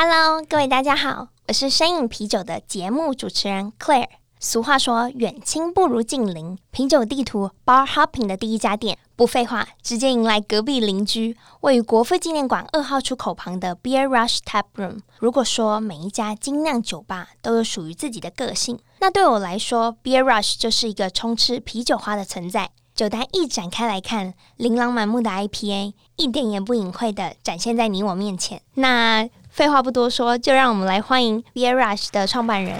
Hello，各位大家好，我是声饮啤酒的节目主持人 Claire。俗话说，远亲不如近邻。啤酒地图 Bar Hopping 的第一家店，不废话，直接迎来隔壁邻居，位于国父纪念馆二号出口旁的 Beer Rush Tap Room。如果说每一家精酿酒吧都有属于自己的个性，那对我来说，Beer Rush 就是一个充斥啤酒花的存在。酒单一展开来看，琳琅满目的 IPA，一点也不隐晦的展现在你我面前。那废话不多说，就让我们来欢迎 Beer Rush 的创办人，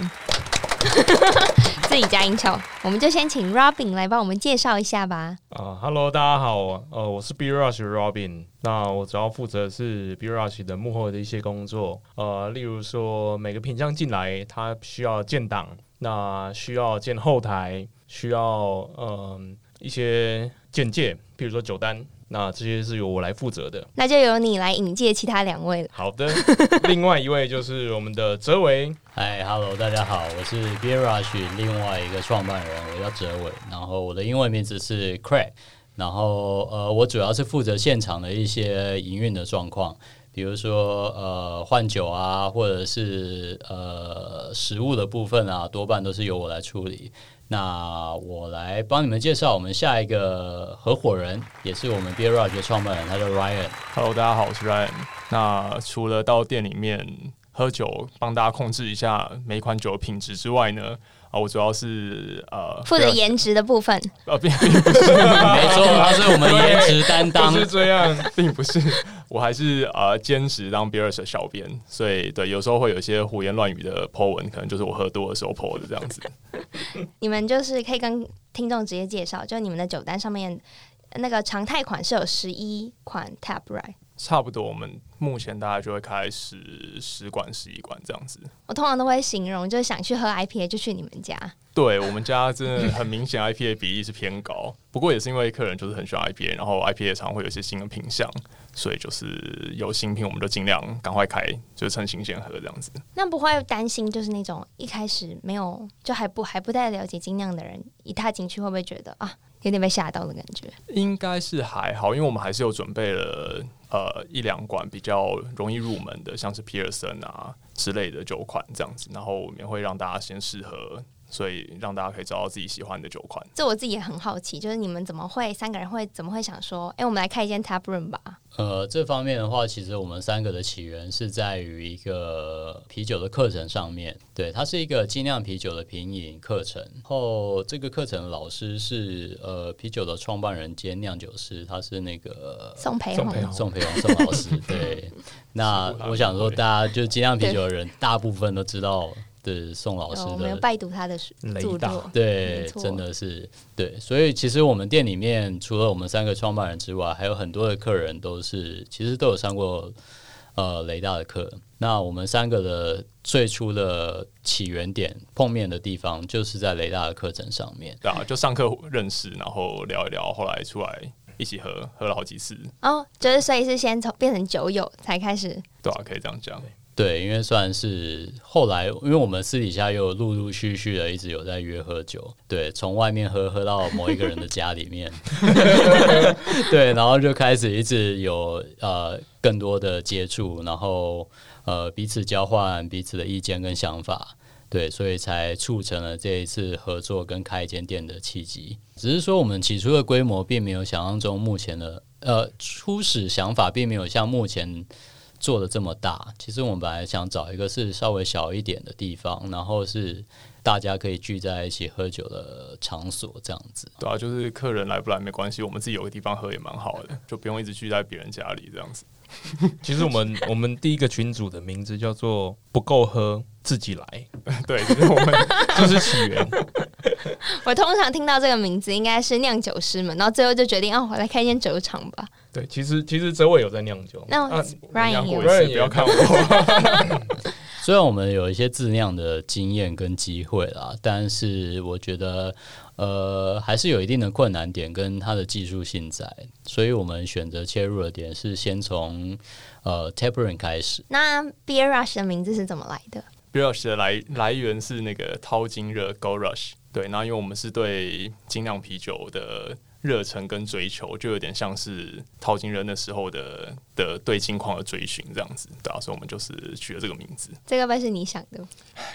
自己加音效。我们就先请 Robin 来帮我们介绍一下吧。啊、uh,，Hello，大家好，呃，我是 Beer Rush 的 Robin。那我主要负责的是 Beer Rush 的幕后的一些工作，呃，例如说每个品项进来，它需要建档，那需要建后台，需要嗯、呃、一些简介，比如说酒单。那这些是由我来负责的，那就由你来引荐其他两位了。好的，另外一位就是我们的哲维。嗨，Hello，大家好，我是 Beer Rush 另外一个创办人，我叫哲维，然后我的英文名字是 Craig，然后呃，我主要是负责现场的一些营运的状况，比如说呃换酒啊，或者是呃食物的部分啊，多半都是由我来处理。那我来帮你们介绍我们下一个合伙人，也是我们 Beer Rush 的创办人，他叫 Ryan。Hello，大家好，我是 Ryan。那除了到店里面喝酒，帮大家控制一下每一款酒的品质之外呢，啊，我主要是呃负责颜值的部分。呃、啊，并 并不是，没错，他是我们颜值担当。是这样，并不是。我还是呃兼职当 Beer Rush 的小编，所以对，有时候会有一些胡言乱语的 po 文，可能就是我喝多的时候 po 的这样子。你们就是可以跟听众直接介绍，就你们的酒单上面那个常态款是有十一款 Tap Right。差不多，我们目前大概就会开十十馆、十一馆这样子。我通常都会形容，就是想去喝 IPA 就去你们家。对，我们家真的很明显，IPA 比例是偏高。不过也是因为客人就是很喜欢 IPA，然后 IPA 常会有一些新的品相，所以就是有新品我们就尽量赶快开，就是趁新鲜喝这样子。那不会担心，就是那种一开始没有就还不还不太了解精酿的人，一踏进去会不会觉得啊，有点被吓到的感觉？应该是还好，因为我们还是有准备了。呃，一两款比较容易入门的，像是皮尔森啊之类的酒款这样子，然后我们也会让大家先适合，所以让大家可以找到自己喜欢的酒款。这我自己也很好奇，就是你们怎么会三个人会怎么会想说，哎，我们来开一间 tap room 吧？呃，这方面的话，其实我们三个的起源是在于一个啤酒的课程上面。对，它是一个精酿啤酒的品饮课程。然后这个课程的老师是呃啤酒的创办人兼酿酒师，他是那个 宋培宏，宋培宏宋老师。对，那我想说，大家就精酿啤酒的人，大部分都知道。是宋老师的，我没有拜读他的著作，对，真的是对。所以其实我们店里面除了我们三个创办人之外，还有很多的客人都是其实都有上过呃雷大的课。那我们三个的最初的起源点碰面的地方，就是在雷大的课程上面。对啊，就上课认识，然后聊一聊，后来出来一起喝，喝了好几次。哦，就是所以是先从变成酒友才开始。对啊，可以这样讲。对，因为算是后来，因为我们私底下又陆陆续续的一直有在约喝酒，对，从外面喝喝到某一个人的家里面，对，然后就开始一直有呃更多的接触，然后呃彼此交换彼此的意见跟想法，对，所以才促成了这一次合作跟开一间店的契机。只是说我们起初的规模并没有想象中目前的呃初始想法并没有像目前。做的这么大，其实我们本来想找一个是稍微小一点的地方，然后是大家可以聚在一起喝酒的场所，这样子。对啊，就是客人来不来没关系，我们自己有个地方喝也蛮好的，就不用一直聚在别人家里这样子。其实我们我们第一个群组的名字叫做“不够喝自己来”，对，就是我们 就是起源。我通常听到这个名字，应该是酿酒师们，然后最后就决定，哦，我来开一间酒厂吧。对，其实其实哲伟有在酿酒，那 Ryan 也，Ryan 也要看我。虽然我们有一些自酿的经验跟机会啦，但是我觉得。呃，还是有一定的困难点跟它的技术性在，所以我们选择切入的点是先从呃 tapering 开始。那 Beer Rush 的名字是怎么来的？Beer Rush 的来来源是那个淘金热 Gold Rush，对，然后因为我们是对精酿啤酒的。热忱跟追求就有点像是淘金人的时候的的对金矿的追寻这样子，对啊，所以我们就是取了这个名字。这个不是你想的？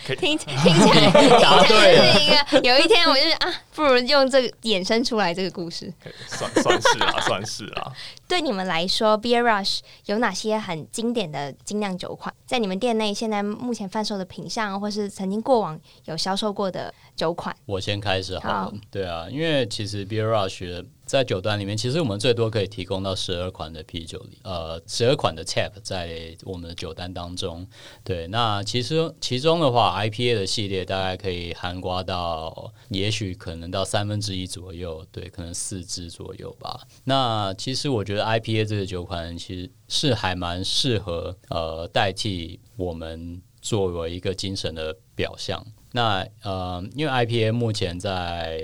可以听听起来 答对了。是一个有一天我就是啊，不如用这个衍生出来这个故事。算算是啊，算是啊。对你们来说，Beer Rush 有哪些很经典的精酿酒款？在你们店内现在目前贩售的品相，或是曾经过往有销售过的酒款？我先开始好了。好，对啊，因为其实 Beer Rush 在酒单里面，其实我们最多可以提供到十二款的啤酒里，呃，十二款的 Tap 在我们的酒单当中。对，那其实其中的话，IPA 的系列大概可以涵盖到，也许可能到三分之一左右，对，可能四支左右吧。那其实我觉得 IPA 这个酒款其实是还蛮适合，呃，代替我们作为一个精神的表象。那呃，因为 IPA 目前在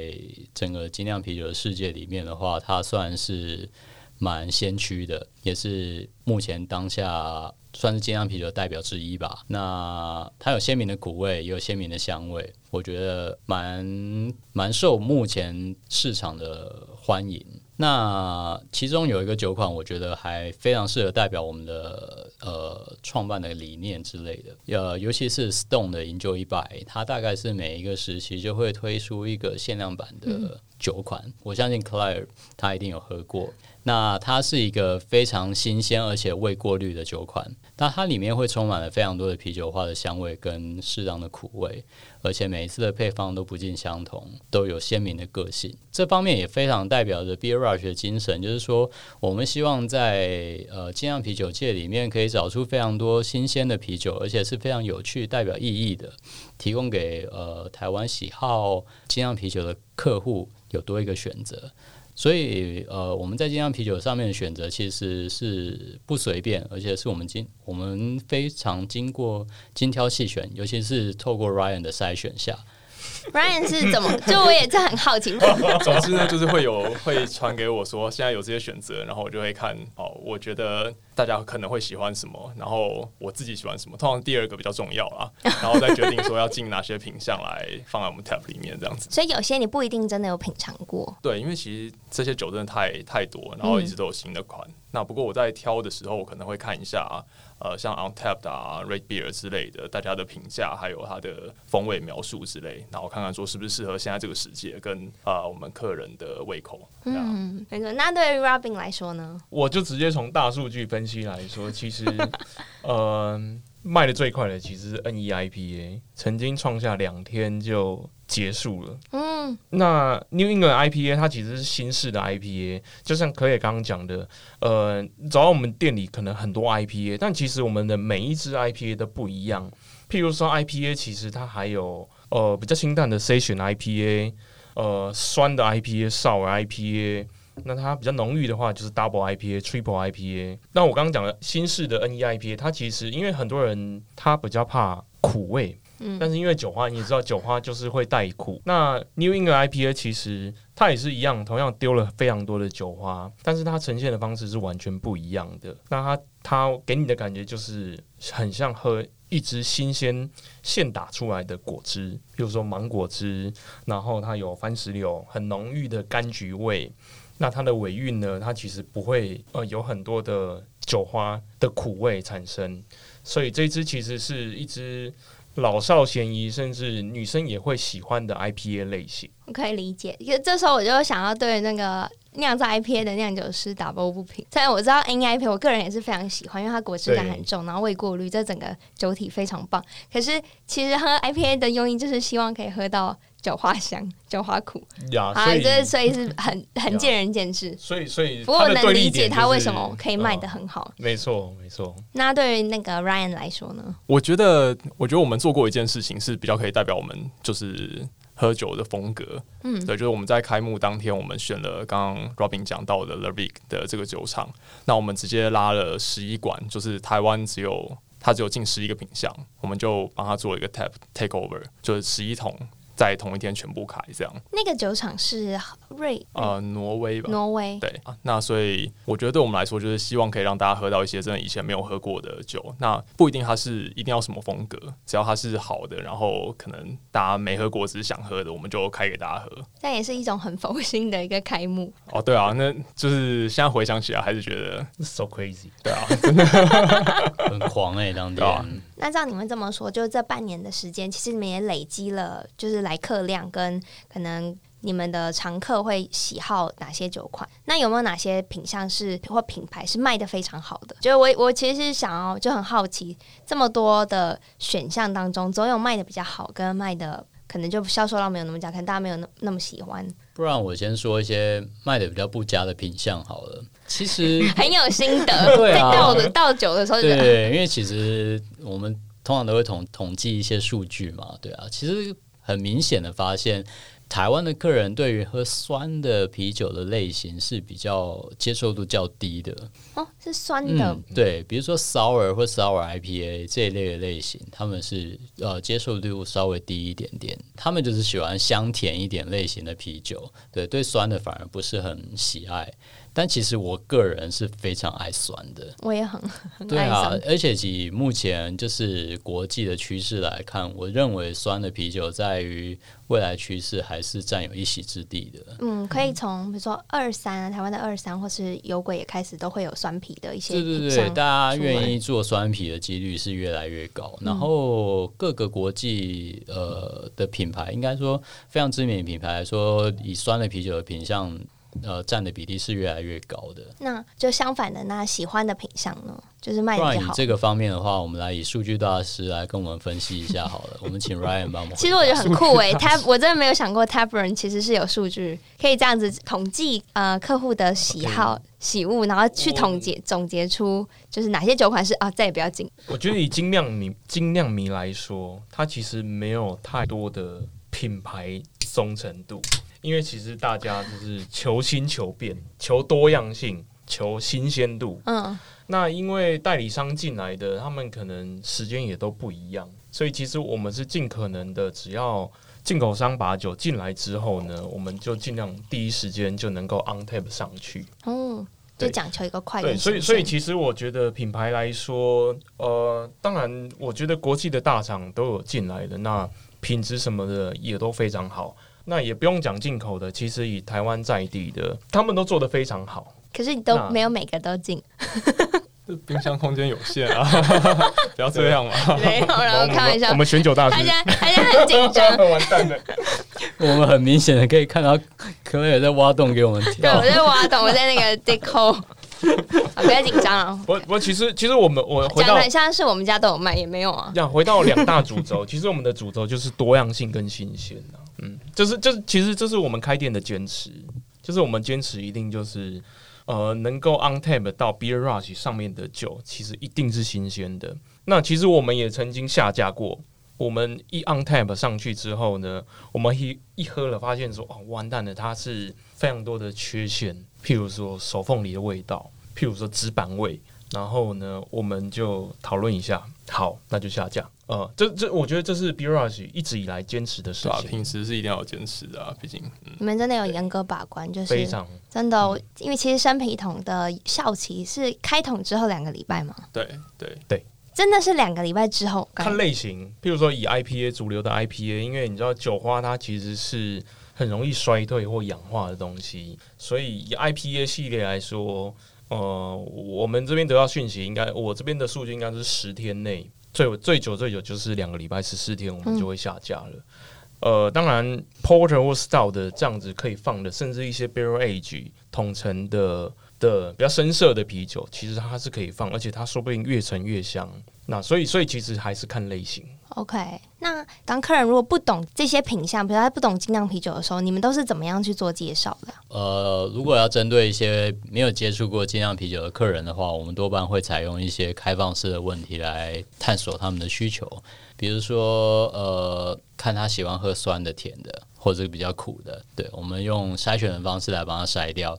整个精酿啤酒的世界里面的话，它算是蛮先驱的，也是目前当下算是精酿啤酒的代表之一吧。那它有鲜明的苦味，也有鲜明的香味，我觉得蛮蛮受目前市场的欢迎。那其中有一个酒款，我觉得还非常适合代表我们的呃创办的理念之类的。呃，尤其是 Stone 的饮酒一百，它大概是每一个时期就会推出一个限量版的酒款。我相信 Claire 他一定有喝过。那它是一个非常新鲜而且未过滤的酒款，那它里面会充满了非常多的啤酒花的香味跟适当的苦味，而且每一次的配方都不尽相同，都有鲜明的个性。这方面也非常代表着 Beer Rush 的精神，就是说我们希望在呃精酿啤酒界里面可以找出非常多新鲜的啤酒，而且是非常有趣、代表意义的，提供给呃台湾喜好精酿啤酒的客户有多一个选择。所以，呃，我们在精酿啤酒上面的选择其实是不随便，而且是我们经我们非常经过精挑细选，尤其是透过 Ryan 的筛选下。Ryan 是怎么？就我也是很好奇。总之呢，就是会有会传给我说，现在有这些选择，然后我就会看哦，我觉得大家可能会喜欢什么，然后我自己喜欢什么。通常第二个比较重要啦，然后再决定说要进哪些品相来放在我们 Tap 里面这样子。所以有些你不一定真的有品尝过。对，因为其实这些酒真的太太多，然后一直都有新的款。嗯、那不过我在挑的时候，我可能会看一下。呃，像 Untapped 啊、Rate Beer 之类的，大家的评价还有它的风味描述之类，然后看看说是不是适合现在这个时节跟啊、呃、我们客人的胃口。嗯，没错。那对于 Robin 来说呢？我就直接从大数据分析来说，其实，呃，卖的最快的其实是 NEIPA，曾经创下两天就结束了。嗯，那 New England IPA 它其实是新式的 IPA，就像可也刚刚讲的，呃，找到我们店里可能很多 IPA，但其实我们的每一支 IPA 都不一样。譬如说 IPA，其实它还有呃比较清淡的 Session IPA，呃酸的 IPA、Sour IPA，那它比较浓郁的话就是 Double IPA、Triple IPA。那我刚刚讲的新式的 NEIPA，它其实因为很多人他比较怕苦味。嗯但是因为酒花，你也知道酒花就是会带苦。那 New England IPA 其实它也是一样，同样丢了非常多的酒花，但是它呈现的方式是完全不一样的。那它它给你的感觉就是很像喝一支新鲜现打出来的果汁，比如说芒果汁，然后它有番石榴，很浓郁的柑橘味。那它的尾韵呢，它其实不会呃有很多的酒花的苦味产生，所以这支其实是一支。老少咸宜，甚至女生也会喜欢的 IPA 类型，我可以理解。因为这时候我就想要对那个酿造 IPA 的酿酒师打抱不平。虽然我知道 NIPA，我个人也是非常喜欢，因为它果汁感很重，然后未过滤，这整个酒体非常棒。可是其实喝 IPA 的用意就是希望可以喝到。酒花香，酒花苦呀，啊，这所以是很很见仁见智。所以所以，不过我能理解他为什么可以卖的很好。没错没错。那对于那个 Ryan 来说呢？我觉得，我觉得我们做过一件事情是比较可以代表我们就是喝酒的风格。嗯，对，就是我们在开幕当天，我们选了刚刚 Robin 讲到的 The Vic 的这个酒厂，那我们直接拉了十一管，就是台湾只有它只有近十一个品项，我们就帮他做一个 Tap Takeover，就是十一桶。在同一天全部开这样，那个酒厂是瑞呃挪威吧？挪威对啊，那所以我觉得对我们来说，就是希望可以让大家喝到一些真的以前没有喝过的酒。那不一定它是一定要什么风格，只要它是好的，然后可能大家没喝过只是想喝的，我们就开给大家喝。这也是一种很佛心的一个开幕 哦。对啊，那就是现在回想起来还是觉得 so crazy。对啊，真的很狂哎、欸，当天。啊、那照你们这么说，就这半年的时间，其实你们也累积了，就是来客量跟可能你们的常客会喜好哪些酒款？那有没有哪些品相是或品牌是卖的非常好的？就我我其实是想要就很好奇，这么多的选项当中，总有卖的比较好，跟卖的可能就销售量没有那么佳，可能大家没有那那么喜欢。不然我先说一些卖的比较不佳的品相好了。其实 很有心得，对啊，倒的倒酒的时候，对，因为其实我们通常都会统统计一些数据嘛，对啊，其实。很明显的发现，台湾的客人对于喝酸的啤酒的类型是比较接受度较低的。哦，是酸的。嗯，对，比如说 sour 或 sour IPA 这一类的类型，他们是呃接受度稍微低一点点。他们就是喜欢香甜一点类型的啤酒，对，对酸的反而不是很喜爱。但其实我个人是非常爱酸的，我也很 很爱酸。对啊，而且以目前就是国际的趋势来看，我认为酸的啤酒在于未来趋势还是占有一席之地的。嗯，可以从比如说二三啊，台湾的二三或是有鬼也开始都会有酸啤的一些。对对对，大家愿意做酸啤的几率是越来越高。然后各个国际呃的品牌，应该说非常知名的品牌来说，以酸的啤酒的品项。呃，占的比例是越来越高的。那就相反的，那喜欢的品相呢，就是卖的比较好。以这个方面的话，我们来以数据大师来跟我们分析一下好了。我们请 Ryan 帮忙。其实我觉得很酷诶，Tab 我真的没有想过 Taproom 其实是有数据可以这样子统计呃客户的喜好 Okay. 喜恶，然后去统结总结出就是哪些酒款是啊再也不要进。我觉得以精酿迷精酿迷来说，它其实没有太多的品牌忠诚度。因为其实大家就是求新求变、求多样性、求新鲜度。嗯，那因为代理商进来的，他们可能时间也都不一样，所以其实我们是尽可能的，只要进口商把酒进来之后呢，我们就尽量第一时间就能够 on tap 上去。哦，就讲求一个快。对，所以所以其实我觉得品牌来说，呃，当然我觉得国际的大厂都有进来的，那品质什么的也都非常好。那也不用讲进口的，其实以台湾在地的，他们都做的非常好。可是你都没有每个都进，冰箱空间有限啊！不要这样嘛。没有，然后开玩笑。我们选酒大师，大家大家很紧张，完蛋了。我们很明显的可以看到，可能有在挖洞给我们跳。对，我在挖洞，我在那个 dig hole。不要紧张啊！我我其实其实我们我回到讲的像是我们家都有卖，也没有啊。这样回到两大主轴，其实我们的主轴就是多样性跟新鲜啊。嗯，就是就是，其实这是我们开店的坚持，就是我们坚持一定就是，呃，能够 on tap 到 Beer Rush 上面的酒，其实一定是新鲜的。那其实我们也曾经下架过，我们一 on tap 上去之后呢，我们一一喝了，发现说哦，完蛋了，它是非常多的缺陷，譬如说手缝里的味道，譬如说纸板味。然后呢，我们就讨论一下，好，那就下架。呃，这这，我觉得这是 Beer Rush 一直以来坚持的事情。啊，平时是一定要坚持的啊，毕竟、嗯、你们真的有严格把关，就是非常真的、哦。因为其实生啤桶的效期是开桶之后两个礼拜嘛。对对对，真的是两个礼拜之后。看类型，譬如说以 IPA 主流的 IPA，因为你知道酒花它其实是很容易衰退或氧化的东西，所以以 IPA 系列来说。呃，我们这边得到讯息，应该我这边的数据应该是十天内最最久最久就是两个礼拜十四天，我们就会下架了。嗯、呃，当然，Porter 或 Stout 的这样子可以放的，甚至一些 Barrel Age 统称的的比较深色的啤酒，其实它是可以放，而且它说不定越陈越香。那所以所以其实还是看类型。OK，那当客人如果不懂这些品相，比如他不懂精酿啤酒的时候，你们都是怎么样去做介绍的？呃，如果要针对一些没有接触过精酿啤酒的客人的话，我们多半会采用一些开放式的问题来探索他们的需求，比如说呃，看他喜欢喝酸的、甜的，或者比较苦的，对，我们用筛选的方式来帮他筛掉。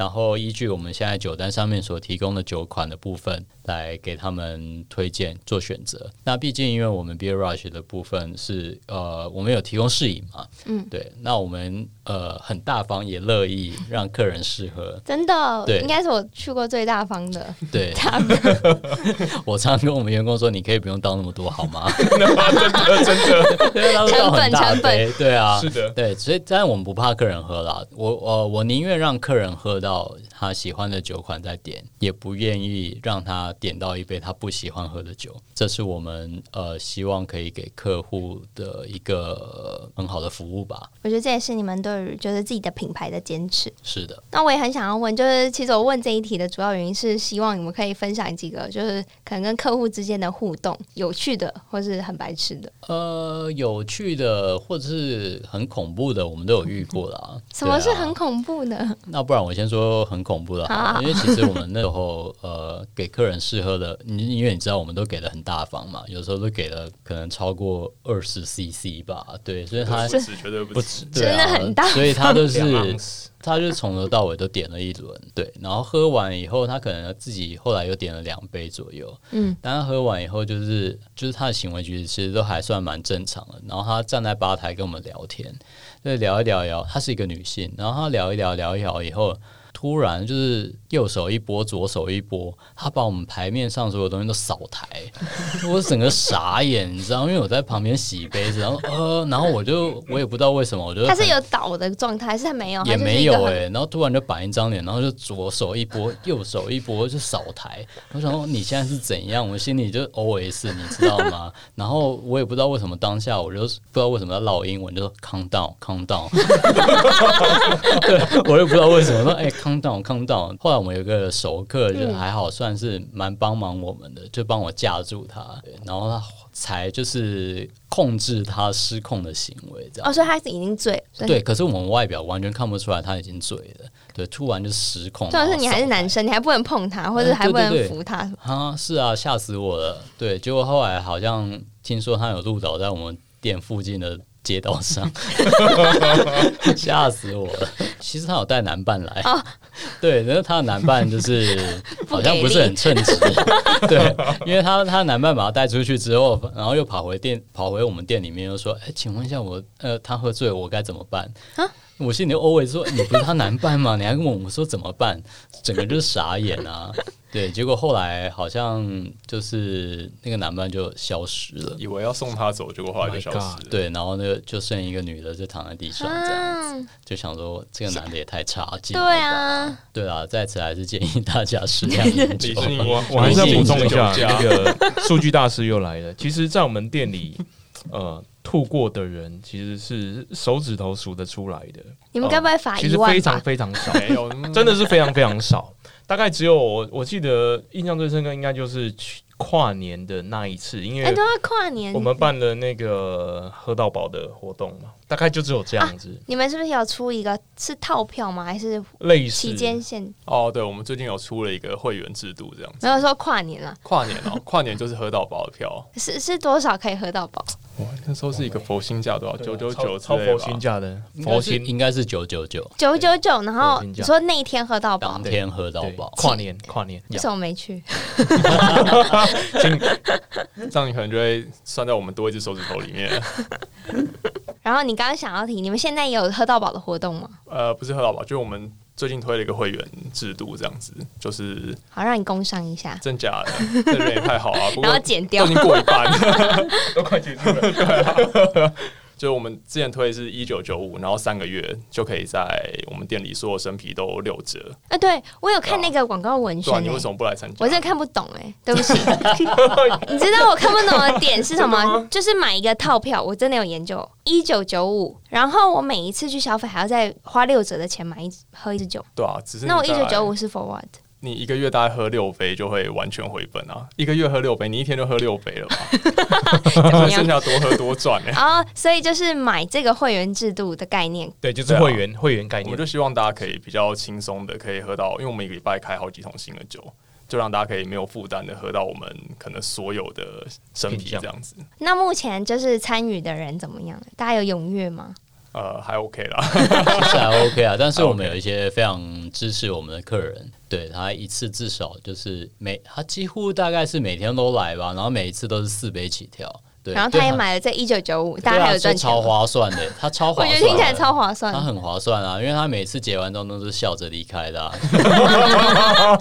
然后依据我们现在酒单上面所提供的酒款的部分，来给他们推荐做选择。那毕竟因为我们 Beer Rush 的部分是呃，我们有提供试饮嘛，嗯，对。那我们呃很大方，也乐意让客人试喝。真的，对，应该是我去过最大方的。对，我常常跟我们员工说，你可以不用倒那么多好吗？真的，真的，因为他们倒很大杯，对啊，是的，对。所以，但我们不怕客人喝啦。我呃，我宁愿让客人喝到。到他喜欢的酒款再点，也不愿意让他点到一杯他不喜欢喝的酒。这是我们呃希望可以给客户的一个很好的服务吧。我觉得这也是你们对于就是自己的品牌的坚持。是的。那我也很想要问，就是其实我问这一题的主要原因是希望你们可以分享几个，就是可能跟客户之间的互动，有趣的或是很白痴的。呃，有趣的或者是很恐怖的，我们都有遇过啦。什么是很恐怖的？啊、那不然我先说。很恐怖的，因为其实我们那时候呃给客人试喝的，你因为你知道我们都给的很大方嘛，有时候都给了可能超过二十 CC 吧，对，所以他不止绝对不止，真的很大，所以他都是 他就从头到尾都点了一轮，对，然后喝完以后，他可能自己后来又点了两杯左右，嗯，但他喝完以后就是就是他的行为举止其实都还算蛮正常的，然后他站在吧台跟我们聊天，对，聊一聊聊，她是一个女性，然后他聊一聊聊一聊以后。突然就是右手一拨，左手一拨，他把我们牌面上所有东西都扫台，我整个傻眼，你知道？因为我在旁边洗杯子，然后呃，然后我就我也不知道为什么，我就他是有倒的状态，还是他没有？也没有哎、欸，然后突然就板一张脸，然后就左手一拨，右手一拨就扫台。我想说你现在是怎样？我心里就 OS，你知道吗？然后我也不知道为什么当下我就不知道为什么要唠英文，就说 calm down，calm down。对，我也不知道为什么说哎。欸康到康到，后来我们有个熟客，就还好，算是蛮帮忙我们的，就帮我架住他，然后他才就是控制他失控的行为，这样。哦，所以他是已经醉了。对，可是我们外表完全看不出来他已经醉了。对，突然就失控。主要是你还是男生，你还不能碰他，或者还不能扶他。啊，是啊，吓死我了。对，结果后来好像听说他有路倒在我们店附近的。街道上，吓死我了！其实他有带男伴来，哦、对，然后他的男伴就是 好像不是很称职，对，因为他他的男伴把他带出去之后，然后又跑回店，跑回我们店里面，又说：“哎，请问一下我，呃，他喝醉了，我该怎么办？”啊我心里 always 说，你不是他男伴吗？你还跟我们说怎么办？整个就是傻眼啊！对，结果后来好像就是那个男伴就消失了，以为要送他走，结果后来就消失了。Oh、对，然后那个就剩一个女的就躺在地上这样子，就想说这个男的也太差劲了。对啊，对啊，在此还是建议大家适量饮酒。我我还是要补充一下，那个 数据大师又来了。其实，在我们店里，呃。吐过的人其实是手指头数得出来的。你们该不会罚一万？其实非常非常少，没有，真的是非常非常少。大概只有我，我记得印象最深刻应该就是去跨年的那一次，因为哎，都要跨年，我们办了那个喝到饱的活动嘛。大概就只有这样子。啊、你们是不是有出一个是套票吗？还是类似期间限？哦，对，我们最近有出了一个会员制度，这样子。没有说跨年了。跨年哦，跨年就是喝到饱的票。是是多少可以喝到饱？哇，那时候是一个佛心价多少？九九九，超佛心价的。佛心应该是九九九，九九九。然后你说那一天喝到饱，当天喝到饱，跨年跨年。为什么没去？这样你可能就会算在我们多一只手指头里面。然后你刚刚想要提，你们现在也有喝到饱的活动吗？呃，不是喝到饱，就是我们最近推了一个会员制度，这样子，就是好让你工商一下，真假的，这人也太好啊！然后剪掉，都已经过一半，都快结束了，对啊。就我们之前推的是一九九五，然后三个月就可以在我们店里所有生啤都六折。啊，对我有看那个广告文宣，欸，你为什么不来参加？我真的看不懂哎，欸，对不起。你知道我看不懂的点是什么？就是买一个套票，我真的有研究，一九九五，然后我每一次去消费还要再花六折的钱买一喝一支酒。对啊，只是那我一九九五是 for what？你一个月大概喝六杯就会完全回本啊！一个月喝六杯，你一天就喝六杯了吧？剩下多喝多赚哎、欸！啊，所以就是买这个会员制度的概念，对，就是会员、啊、会员概念。我就希望大家可以比较轻松的可以喝到，因为我们一个礼拜开好几桶新的酒，就让大家可以没有负担的喝到我们可能所有的生啤这样子。那目前就是参与的人怎么样？大家有踊跃吗？呃，还 OK 啦，其实还 OK 啊。但是我们有一些非常支持我们的客人，对他一次至少就是每他几乎大概是每天都来吧，然后每一次都是四杯起跳。对，然后他也买了这一九九五，大家还有赚钱，超划算的，他超划算，我觉得听起来超划算，他很划算啊，因为他每次结完账都是笑着离开的，啊。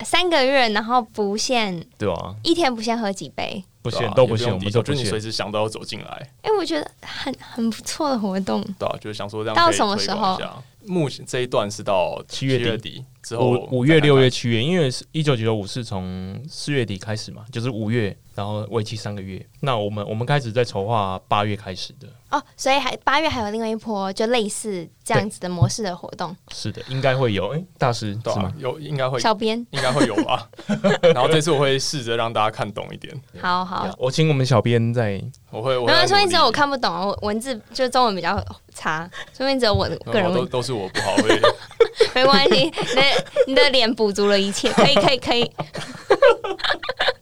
三个月，然后不限，对啊，一天不限喝几杯。不行，都不行，我们都不行。就你随时想到要走进来。哎、欸，我觉得很很不错的活动。对啊，就是想说这样。到什么时候？目前这一段是到七，月底之后，五五月、六月、七月，因为是一九九九五是从四月底开始嘛，就是五月，然后为期三个月。那我们我们开始在筹划八月开始的。哦，所以还八月还有另外一波，就类似这样子的模式的活动。是的，应该会有。哎、欸，大师对、啊、是吗？有，应该会。小编应该会有吧。然后这次我会试着让大家看懂一点。好好，我请我们小编在。我会。没有，说明只有我看不懂，我文字就中文比较差，说明只有我个人都都是我不好，会 没关系，你的你的脸补足了一切，可以可以可以。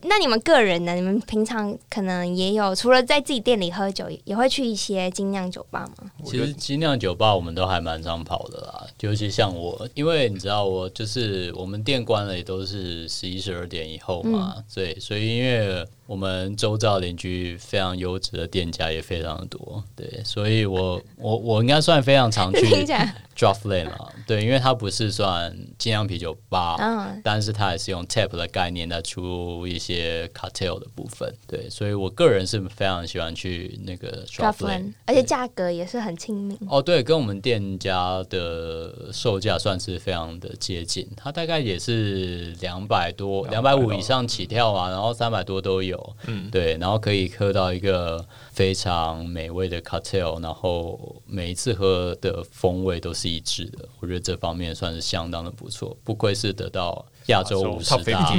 那你们个人呢？你们平常可能也有，除了在自己店里喝酒，也会去一些精酿酒吧吗？其实精酿酒吧我们都还蛮常跑的啦，尤其像我，因为你知道我就是我们店关了也都是十一十二点以后嘛，嗯、对，所以因为我们周遭邻居非常优质的店家也非常的多，对，所以我我我应该算非常常去。Draft Lane 啊，对，因为它不是算精酿啤酒吧，嗯，但是它也是用 Tap 的概念来出一些 Cocktail 的部分，对，所以我个人是非常喜欢去那个 Draft Lane，而且价格也是很亲民。哦，对，跟我们店家的售价算是非常的接近，它大概也是两百多、两百五以上起跳啊，然后三百多都有，嗯，对，然后可以喝到一个非常美味的 Cocktail，然后每一次喝的风味都是。一致的，我觉得这方面算是相当的不错，不愧是得到亚洲五十大，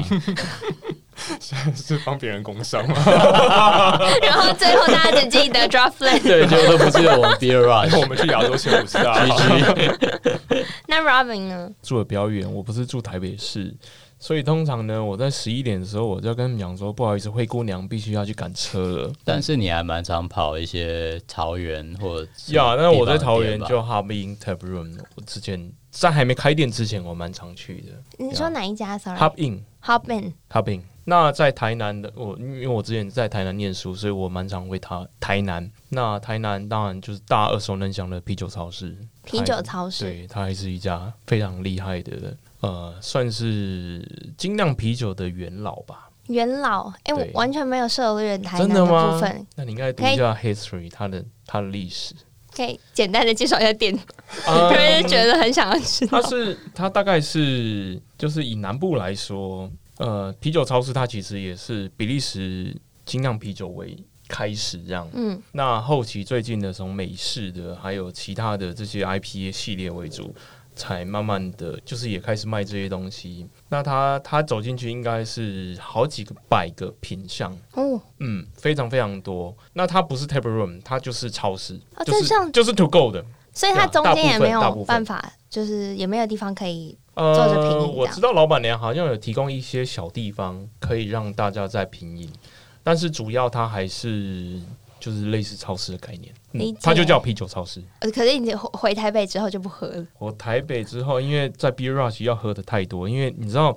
是帮别人工伤吗？然后最后大家只记得 Draft Lane，对，就都不记得我们 Beer Rush，我们去亚洲前五十大。那 Robin 呢？住的比较远，我不是住台北市。所以通常呢，我在十一点的时候，我就要跟他们讲说，不好意思，灰姑娘必须要去赶车了。但是你还蛮常跑一些桃园或者呀，那我在桃园就 Hop In Tap Room，我之前在还没开店之前，我蛮常去的。你说哪一家？Sorry，Hop In，Hop In，Hop In。那在台南的我，因为我之前在台南念书，所以我蛮常会台台南。那台南当然就是大家耳熟能详的啤酒超市，啤酒超市，对，它还是一家非常厉害的。呃，算是精酿啤酒的元老吧。元老，哎、欸，我完全没有涉猎台南的部分。那你应该读一下 history，它的它的历史。可以简单的介绍一下店，因为、嗯、觉得很想要知道。它是它大概是就是以南部来说，呃，啤酒超市它其实也是比利时精酿啤酒为开始这样。嗯，那后期最近的从美式的还有其他的这些 IPA 系列为主。才慢慢的就是也开始卖这些东西。那它它走进去应该是好几个百个品相哦，嗯，非常非常多。那它不是 tap room，它就是超市，哦、就是像就是 to go 的。所以它中间也没有办法，就是也没有地方可以坐着品饮。呃，我知道老板娘好像有提供一些小地方可以让大家在品饮，但是主要它还是。就是类似超市的概念，嗯，它就叫啤酒超市。呃，可是你回台北之后就不喝了。我台北之后，因为在 Beer Rush 要喝的太多，因为你知道，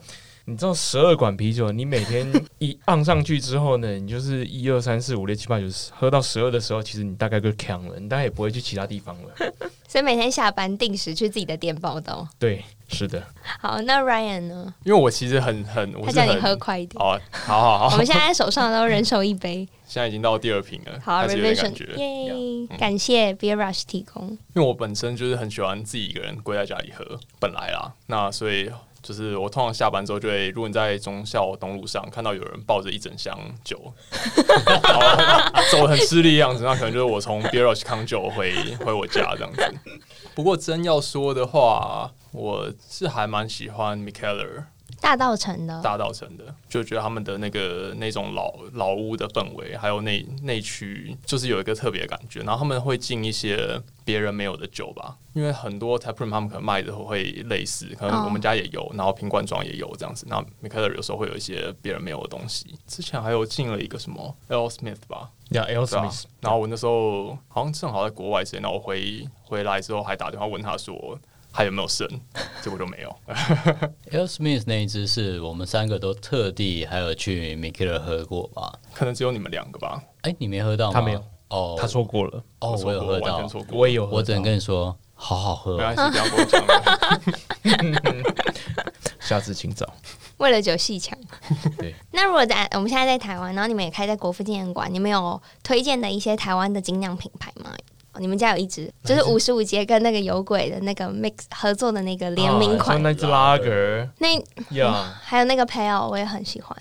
你知道十二管啤酒，你每天一按上去之后呢，你就是一二三四五六七八九十，喝到十二的时候，其实你大概就扛了，你大概也不会去其他地方了。所以每天下班定时去自己的店报道。对，是的。好，那 Ryan 呢？因为我其实很很，他叫你喝快一点。哦，好好好。我们现在手上都人手一杯。现在已经到第二瓶了，好，Revision，耶！Yeah, 感谢 Beer Rush 提供。因为我本身就是很喜欢自己一个人跪在家里喝，本来啦，那所以就是我通常下班之后就会，如果你在中校东路上看到有人抱着一整箱酒，走得很吃力的样子，那可能就是我从 Birch 扛酒回回我家这样子。不过真要说的话，我是还蛮喜欢 Mikkeller。大稻城的，大稻城的，就觉得他们的那个那种老老屋的氛围，还有那那区，就是有一个特别感觉。然后他们会进一些别人没有的酒吧，因为很多 taproom 他们可能卖的会类似，可能我们家也有，然后瓶罐装也有这样子。然后 Mikkeller 有时候会有一些别人没有的东西。之前还有进了一个什么 Ale Smith 吧，呀 Ale Smith。然后我那时候好像正好在国外时间，然后我回回来之后还打电话问他说。还有没有剩？结果就没有。Ale Smith 那一支是我们三个都特地还有去 Mikkeller 喝过吧？可能只有你们两个吧？哎、欸，你没喝到吗？他没有。哦、oh,，他错过了。哦、oh,，我有喝到，我也有喝到。我只能跟你说，好好喝。没关系，不要跟我讲了。下次请早。为了酒细抢。对。那如果在我们现在在台湾，然后你们也开在国父纪念馆，你们有推荐的一些台湾的精酿品牌吗？你们家有一只，就是五十五节跟那个有鬼的那个 mix 合作的那个联名款，啊、那只拉格，那还有那个 pale 我也很喜欢。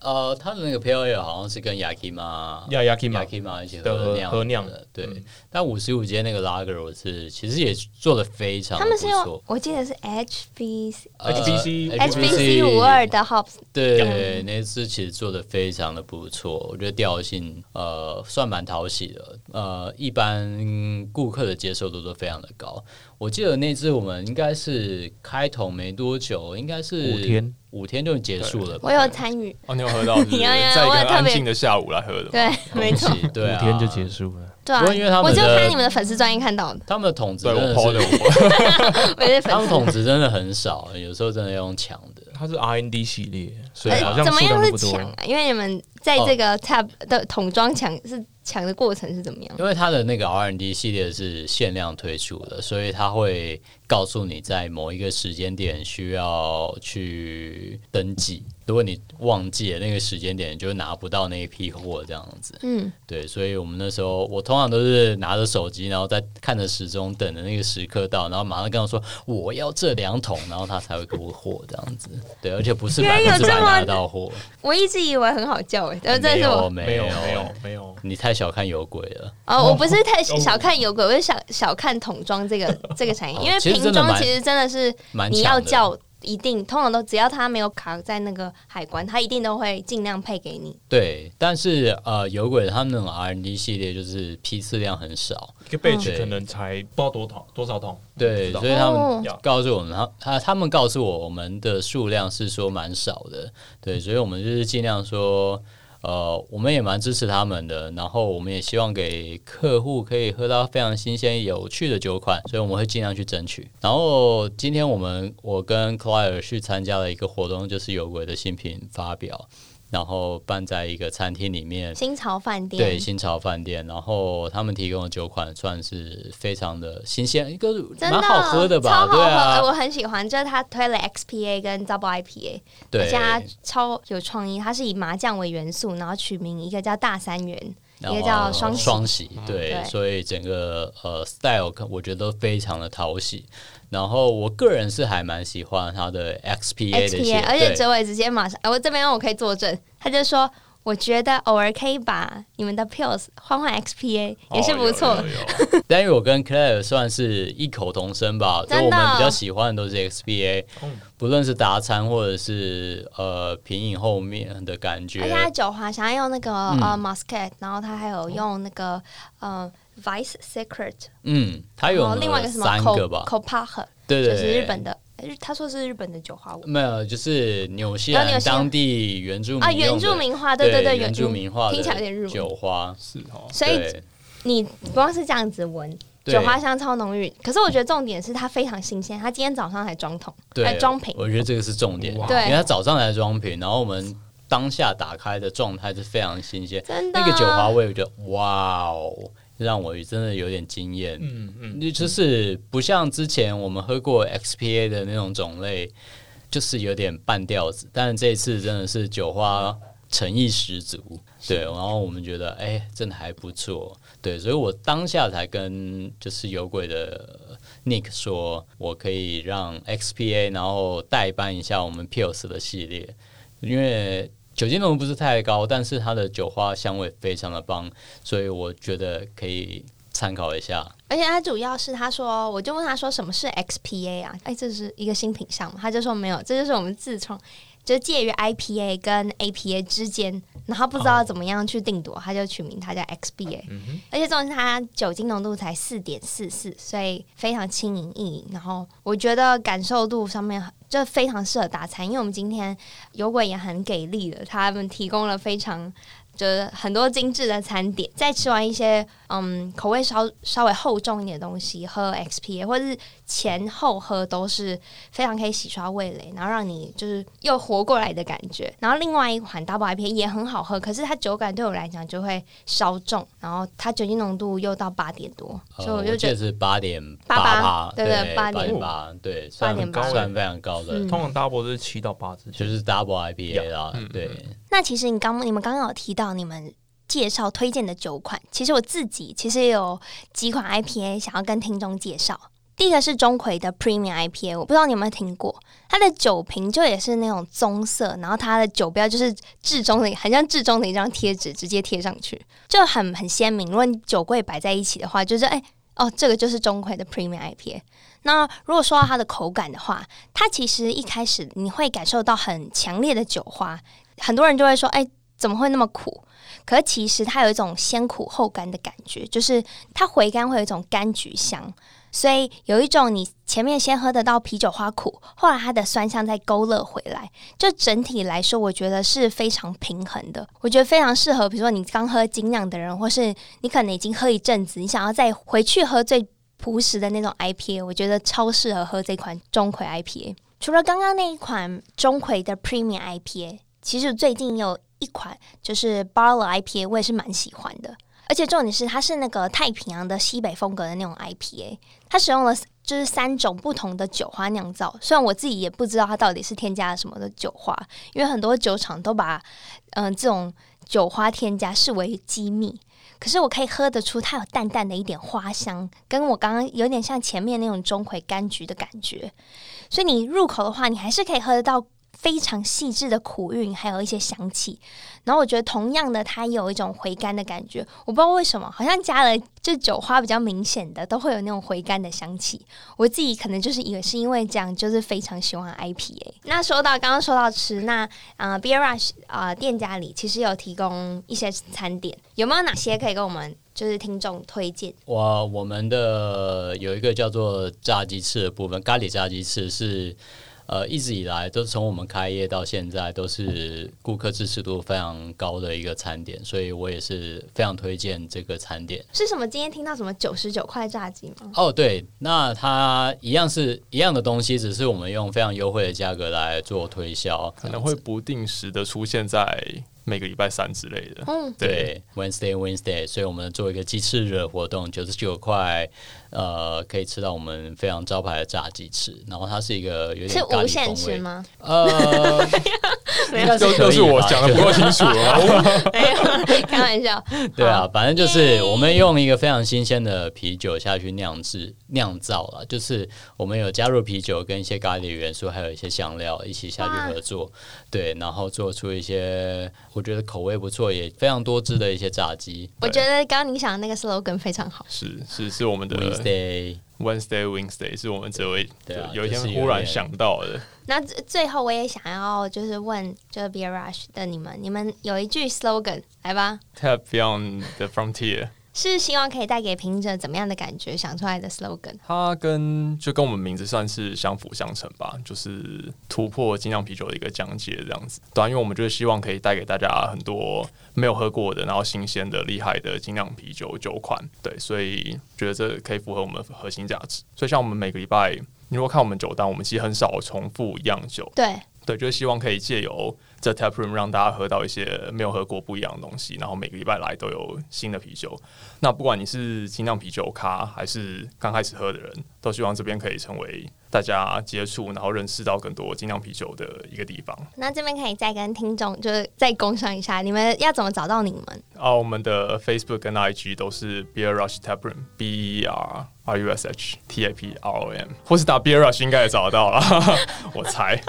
呃，他的那个 pale ale 好像是跟 Yakima 呀 Yakima Yakima 一起合酿合酿的，对。嗯、但五十五街那个 lager 我是其实也做的非常的，他们是用我记得是 HBC、呃、HBC HBC 五二的 hops，对，嗯、那次其实做的非常的不错，我觉得调性呃算蛮讨喜的，呃，一般顾客的接受度都非常的高。我记得那次我们应该是开桶没多久，应该是五天。五天就结束了，我有参与。哦，你有喝到 是不是？在一个安静的下午来喝的。对，没错，对、啊，五天就结束了。对啊，因为他们我就看你们的粉丝专业看到的。他们的桶子真的是，我的我 他们桶子真的很少，有时候真的要用抢的。它是 R N D 系列，所以好像怎么样是抢啊？因为你们在这个 Tab 的桶装抢是。抢的过程是怎么样？因为它的那个 R N D 系列是限量推出的，所以它会告诉你在某一个时间点需要去登记。如果你忘记了那个时间点，你就拿不到那一批货，这样子。嗯，对，所以我们那时候，我通常都是拿着手机，然后在看着时钟，等着那个时刻到，然后马上跟他说我要这两桶，然后他才会给我货，这样子。对，而且不是百分之百拿到货。我一直以为很好叫诶、欸，但是我没有没有没有，你太小看有鬼了。哦，我不是太小看有鬼，我是小小看桶装这个 这个产业，因为瓶装其实真的是你要叫。一定，通常都只要他没有卡在那个海关，他一定都会尽量配给你。对，但是呃，有鬼他们那种 R N D 系列就是批次量很少，一个 batch 可能才不知道多少多少桶。对，所以他们告诉我们，他他他们告诉我，我们的数量是说蛮少的。对，所以我们就是尽量说。呃，我们也蛮支持他们的，然后我们也希望给客户可以喝到非常新鲜、有趣的酒款，所以我们会尽量去争取。然后今天我们我跟 Clare 去参加了一个活动，就是有鬼的新品发表。然后办在一个餐厅里面，新潮饭店。对，新潮饭店。然后他们提供的酒款算是非常的新鲜，一个蛮好喝的吧？超好喝，对啊，我很喜欢。就是他推了 XPA 跟 Double IPA，对，而且他超有创意。他是以麻酱为元素，然后取名一个叫大三元，一个叫双双喜。对，对，所以整个呃 style 我觉得都非常的讨喜。然后我个人是还蛮喜欢他的 XPA 的，XPA，而且哲伟直接马上，我这边我可以作证，他就说我觉得偶尔可以把你们的 pills 换换 XPA 也是不错。哦、但因为我跟 Claire 算是异口同声吧，就我们比较喜欢的都是 XPA，不论是搭餐或者是呃品饮后面的感觉。而且他酒花想要用那个、嗯、呃 Muscat，然后他还有用那个呃。Vice Secret，嗯，他有另外一个什么三个吧，Kopach，对对，就是日本的，他说是日本的酒花，没有，就是纽西兰当地原住民啊，原住民花，对对对，原住民花，听起来有点日文。酒花。是哦，所以你不光是这样子闻，酒花香超浓郁，可是我觉得重点是它非常新鲜，它今天早上才装桶，才装瓶，我觉得这个是重点，对，因为它早上才装瓶，然后我们当下打开的状态是非常新鲜，真的，那个酒花味，我觉得哇哦。让我真的有点惊艳，嗯嗯，就是不像之前我们喝过 XPA 的那种种类，就是有点半吊子，但是这次真的是酒花诚意十足，对，然后我们觉得哎、欸，真的还不错，对，所以我当下才跟就是有鬼的 Nick 说，我可以让 XPA 然后代班一下我们 Pills 的系列，因为酒精浓度不是太高，但是它的酒花香味非常的棒，所以我觉得可以参考一下。而且他主要是他说，我就问他说什么是 XPA 啊？哎，这是一个新品项嘛？他就说没有，这就是我们自创。就介于 IPA 跟 APA 之间，然后不知道怎么样去定夺，他就取名它叫 XBA。而且重点是它酒精浓度才四点四四，所以非常轻盈易饮。然后我觉得感受度上面就非常适合大餐，因为我们今天有鬼也很给力的，他们提供了非常。就是很多精致的餐点，再吃完一些嗯口味稍稍微厚重一点的东西，喝 XPA 或者是前后喝都是非常可以洗刷味蕾，然后让你就是又活过来的感觉。然后另外一款 Double IPA 也很好喝，可是它酒感对我来讲就会稍重，然后它酒精浓度又到八点多，呃、所以我就觉得是八点八八，对对八点八，对八点八算非常高的。嗯、通常 Double 是七到八之间，就是 Double IPA 啦，嗯、对。那其实你刚你们刚刚有提到你们介绍推荐的酒款，其实我自己其实有几款 IPA 想要跟听众介绍。第一个是钟馗的 Premium IPA，我不知道你有没有听过，它的酒瓶就也是那种棕色，然后它的酒标就是至中的，很像至中的一张贴纸，直接贴上去就很很鲜明。如果你酒柜摆在一起的话，就是哎哦，这个就是钟馗的 Premium IPA。那如果说到它的口感的话，它其实一开始你会感受到很强烈的酒花。很多人就会说：“哎，怎么会那么苦？”可是其实它有一种先苦后甘的感觉，就是它回甘会有一种柑橘香，所以有一种你前面先喝得到啤酒花苦，后来它的酸香再勾勒回来，就整体来说，我觉得是非常平衡的。我觉得非常适合，比如说你刚喝精酿的人，或是你可能已经喝一阵子，你想要再回去喝最朴实的那种 IPA，我觉得超适合喝这款钟馗 IPA。除了刚刚那一款钟馗的 Premium IPA。其实最近有一款就是 Barley IPA，我也是蛮喜欢的。而且重点是，它是那个太平洋的西北风格的那种 IPA，它使用了就是三种不同的酒花酿造。虽然我自己也不知道它到底是添加了什么的酒花，因为很多酒厂都把嗯、这种酒花添加视为机密。可是我可以喝得出它有淡淡的一点花香，跟我刚刚有点像前面那种钟馗柑橘的感觉。所以你入口的话，你还是可以喝得到。非常细致的苦韵，还有一些香气。然后我觉得同样的，它有一种回甘的感觉。我不知道为什么，好像加了就酒花比较明显的，都会有那种回甘的香气。我自己可能就是以为是因为这样，就是非常喜欢 IPA。那说到刚刚说到吃，那啊、Beer Rush 啊、店家里其实有提供一些餐点，有没有哪些可以跟我们就是听众推荐？哇，我们的有一个叫做炸鸡翅的部分，咖喱炸鸡翅是。呃，一直以来都是从我们开业到现在，都是顾客支持度非常高的一个餐点，所以我也是非常推荐这个餐点。是什么？今天听到什么九十九块炸鸡吗？哦，对，那它一样是一样的东西，只是我们用非常优惠的价格来做推销，可能会不定时的出现在。每个礼拜三之类的，嗯，对，Wednesday Wednesday，所以我们做一个鸡翅日的活动，九十九块，呃，可以吃到我们非常招牌的炸鸡翅，然后它是一个有点咖喱风味，是无限吃吗？呃，应该是就是我讲的不够清楚了，没有，开玩笑，对啊，反正就是我们用一个非常新鲜的啤酒下去酿制酿造了，就是我们有加入啤酒跟一些咖喱元素，还有一些香料一起下去合作，对，然后做出一些。我觉得口味不错，也非常多汁的一些炸鸡。我觉得刚刚你想的那个 slogan 非常好，是是是我们的 Wednesday Wednesday Wednesday 是我们这位有一天忽然想到的。那最后我也想要就是问，就是 Beer Rush 的你们，你们有一句 slogan 来吧？Tap Beyond the Frontier。是希望可以带给评者怎么样的感觉？想出来的 slogan，它跟就跟我们名字算是相辅相成吧，就是突破精酿啤酒的一个讲解这样子。对啊，因为我们就是希望可以带给大家很多没有喝过的，然后新鲜的、厉害的精酿啤酒酒款。对，所以觉得这可以符合我们核心价值。所以像我们每个礼拜，你如果看我们酒单，我们其实很少重复一样酒。对，对，就是希望可以借由这 tap room 让大家喝到一些没有喝过不一样的东西，然后每个礼拜来都有新的啤酒。那不管你是精酿啤酒咖，还是刚开始喝的人，都希望这边可以成为大家接触，然后认识到更多精酿啤酒的一个地方。那这边可以再跟听众就是再工商一下，你们要怎么找到你们？啊，我们的 Facebook 跟 IG 都是 Beer Rush Taproom，B E R R U S H T A P R O M，或是打 Beer Rush 应该也找得到了，我猜。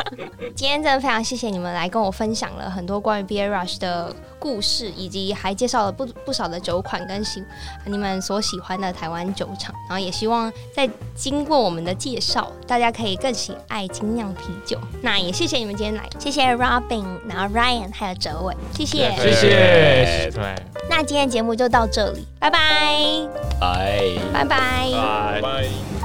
今天真的非常谢谢你们来跟我分享了很多关于 Beer Rush 的故事，以及还介绍了不不少的酒款跟喜你们所喜欢的台湾酒厂，然后也希望在经过我们的介绍，大家可以更喜爱精酿啤酒。那也谢谢你们今天来，谢谢。Robin，然后 Ryan 还有哲伟，谢谢，谢谢，对。那今天节目就到这里，拜。拜，拜，拜拜，拜。拜拜